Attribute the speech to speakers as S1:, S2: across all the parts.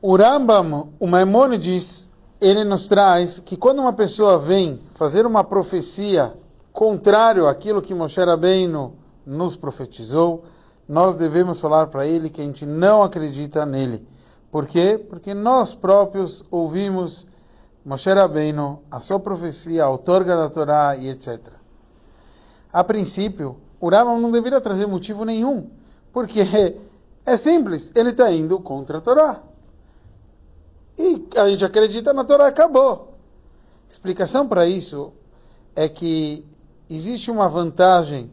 S1: O Rambam, o Maimonides, ele nos traz que quando uma pessoa vem fazer uma profecia contrário àquilo que Moshe Rabbeinu nos profetizou, nós devemos falar para ele que a gente não acredita nele. Por quê? Porque nós próprios ouvimos Moshe Rabbeinu, a sua profecia, a outorga da Torá e etc. A princípio, o Rambam não deveria trazer motivo nenhum, porque é simples, ele está indo contra a Torá. E a gente acredita na Torá, acabou. Explicação para isso é que existe uma vantagem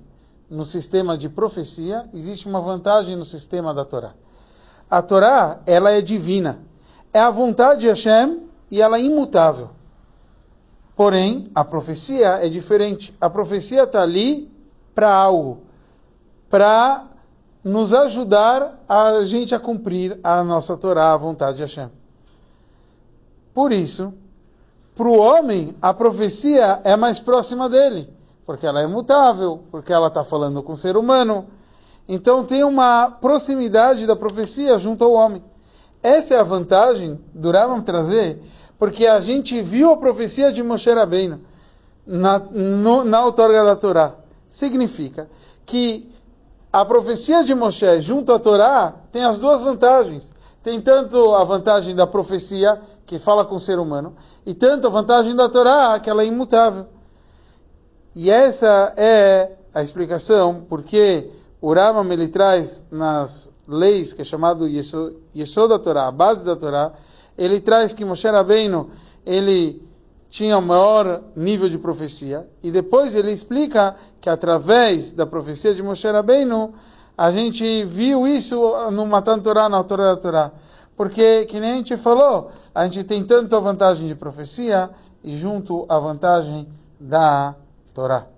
S1: no sistema de profecia, existe uma vantagem no sistema da Torá. A Torá, ela é divina. É a vontade de Hashem e ela é imutável. Porém, a profecia é diferente. A profecia está ali para algo, para nos ajudar a gente a cumprir a nossa Torá, a vontade de Hashem. Por isso, para o homem, a profecia é mais próxima dele, porque ela é mutável, porque ela está falando com o ser humano. Então tem uma proximidade da profecia junto ao homem. Essa é a vantagem do trazer, porque a gente viu a profecia de Moshe Rabbeinu na, no, na outorga da Torá. Significa que a profecia de Moshe junto à Torá tem as duas vantagens. Tem tanto a vantagem da profecia, que fala com o ser humano, e tanto a vantagem da Torá, que ela é imutável. E essa é a explicação porque o Rambam ele traz nas leis, que é chamado Yesod da Torá, a base da Torá, ele traz que Moshe Rabbeinu, ele tinha o maior nível de profecia, e depois ele explica que através da profecia de Moshe Rabbeinu, a gente viu isso no Matan Torá, na autora da Torá. Porque, que nem a gente falou, a gente tem tanto a vantagem de profecia e junto a vantagem da Torá.